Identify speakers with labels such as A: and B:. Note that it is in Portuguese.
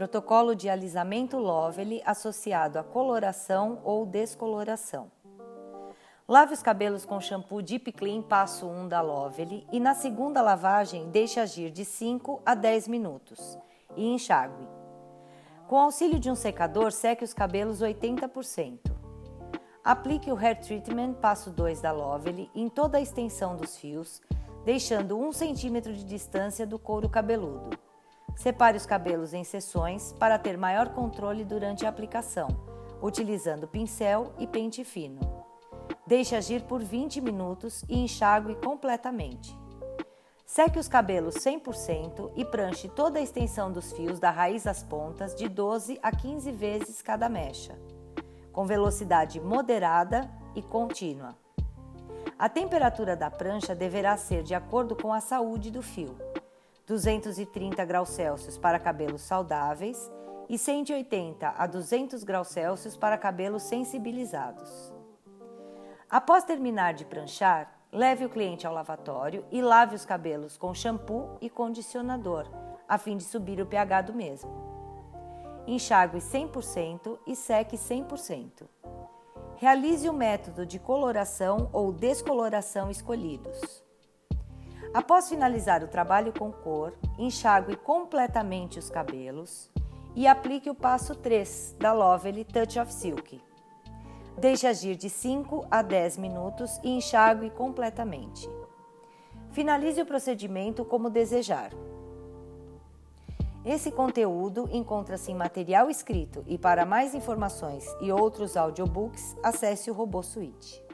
A: protocolo de alisamento Lovely associado à coloração ou descoloração. Lave os cabelos com shampoo Deep Clean passo 1 da Lovely e na segunda lavagem deixe agir de 5 a 10 minutos e enxague. Com auxílio de um secador, seque os cabelos 80%. Aplique o Hair Treatment passo 2 da Lovely em toda a extensão dos fios, deixando 1 cm de distância do couro cabeludo. Separe os cabelos em seções para ter maior controle durante a aplicação, utilizando pincel e pente fino. Deixe agir por 20 minutos e enxague completamente. Seque os cabelos 100% e pranche toda a extensão dos fios da raiz às pontas de 12 a 15 vezes cada mecha, com velocidade moderada e contínua. A temperatura da prancha deverá ser de acordo com a saúde do fio: 230 graus Celsius para cabelos saudáveis e 180 a 200 graus Celsius para cabelos sensibilizados. Após terminar de pranchar, leve o cliente ao lavatório e lave os cabelos com shampoo e condicionador, a fim de subir o pH do mesmo. Enxague 100% e seque 100%. Realize o método de coloração ou descoloração escolhidos. Após finalizar o trabalho com cor, enxague completamente os cabelos e aplique o passo 3 da Lovely Touch of Silk. Deixe agir de 5 a 10 minutos e enxague completamente. Finalize o procedimento como desejar. Esse conteúdo encontra-se em material escrito e para mais informações e outros audiobooks, acesse o Robô Suite.